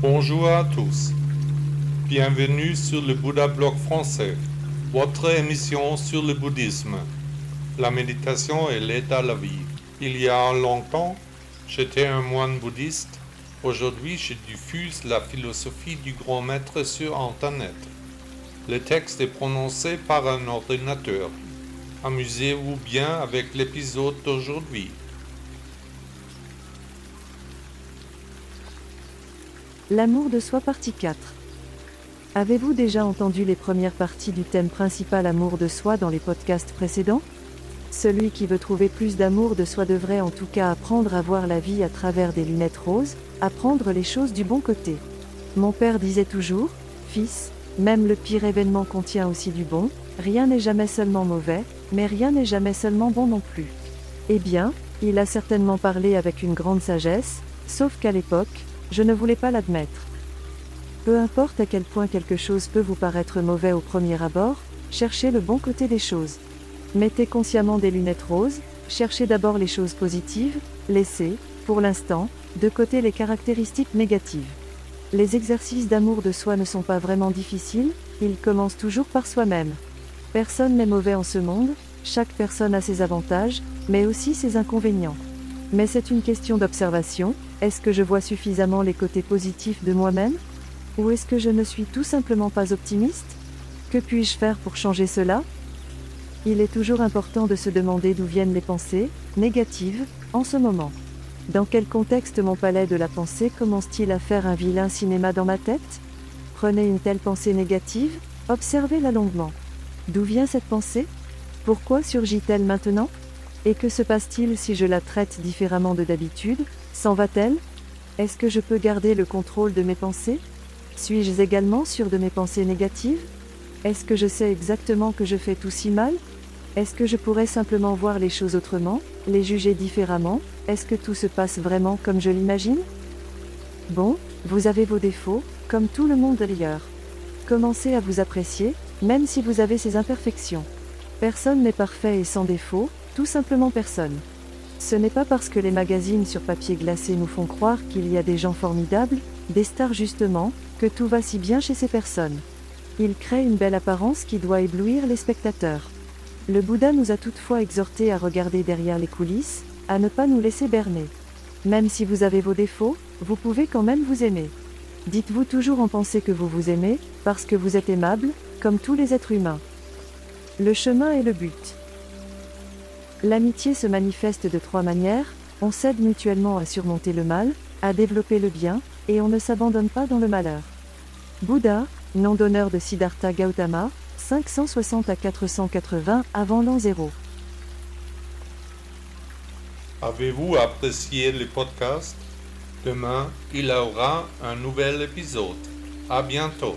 Bonjour à tous. Bienvenue sur le Bouddha Blog français, votre émission sur le bouddhisme. La méditation et l'aide à la vie. Il y a longtemps, j'étais un moine bouddhiste. Aujourd'hui, je diffuse la philosophie du grand maître sur Internet. Le texte est prononcé par un ordinateur. Amusez-vous bien avec l'épisode d'aujourd'hui. L'amour de soi partie 4. Avez-vous déjà entendu les premières parties du thème principal amour de soi dans les podcasts précédents? Celui qui veut trouver plus d'amour de soi devrait en tout cas apprendre à voir la vie à travers des lunettes roses, apprendre les choses du bon côté. Mon père disait toujours, Fils, même le pire événement contient aussi du bon, rien n'est jamais seulement mauvais, mais rien n'est jamais seulement bon non plus. Eh bien, il a certainement parlé avec une grande sagesse, sauf qu'à l'époque, je ne voulais pas l'admettre. Peu importe à quel point quelque chose peut vous paraître mauvais au premier abord, cherchez le bon côté des choses. Mettez consciemment des lunettes roses, cherchez d'abord les choses positives, laissez, pour l'instant, de côté les caractéristiques négatives. Les exercices d'amour de soi ne sont pas vraiment difficiles, ils commencent toujours par soi-même. Personne n'est mauvais en ce monde, chaque personne a ses avantages, mais aussi ses inconvénients. Mais c'est une question d'observation, est-ce que je vois suffisamment les côtés positifs de moi-même? Ou est-ce que je ne suis tout simplement pas optimiste? Que puis-je faire pour changer cela? Il est toujours important de se demander d'où viennent les pensées, négatives, en ce moment. Dans quel contexte mon palais de la pensée commence-t-il à faire un vilain cinéma dans ma tête? Prenez une telle pensée négative, observez-la longuement. D'où vient cette pensée? Pourquoi surgit-elle maintenant? Et que se passe-t-il si je la traite différemment de d'habitude? S'en va-t-elle? Est-ce que je peux garder le contrôle de mes pensées? Suis-je également sûr de mes pensées négatives? Est-ce que je sais exactement que je fais tout si mal? Est-ce que je pourrais simplement voir les choses autrement, les juger différemment? Est-ce que tout se passe vraiment comme je l'imagine? Bon, vous avez vos défauts, comme tout le monde ailleurs. Commencez à vous apprécier, même si vous avez ces imperfections. Personne n'est parfait et sans défaut, tout simplement personne. Ce n'est pas parce que les magazines sur papier glacé nous font croire qu'il y a des gens formidables, des stars justement, que tout va si bien chez ces personnes. Ils créent une belle apparence qui doit éblouir les spectateurs. Le Bouddha nous a toutefois exhortés à regarder derrière les coulisses, à ne pas nous laisser berner. Même si vous avez vos défauts, vous pouvez quand même vous aimer. Dites-vous toujours en pensée que vous vous aimez, parce que vous êtes aimable, comme tous les êtres humains. Le chemin est le but. L'amitié se manifeste de trois manières, on s'aide mutuellement à surmonter le mal, à développer le bien, et on ne s'abandonne pas dans le malheur. Bouddha, nom d'honneur de Siddhartha Gautama, 560 à 480 avant l'an 0. Avez-vous apprécié le podcast? Demain, il y aura un nouvel épisode. À bientôt.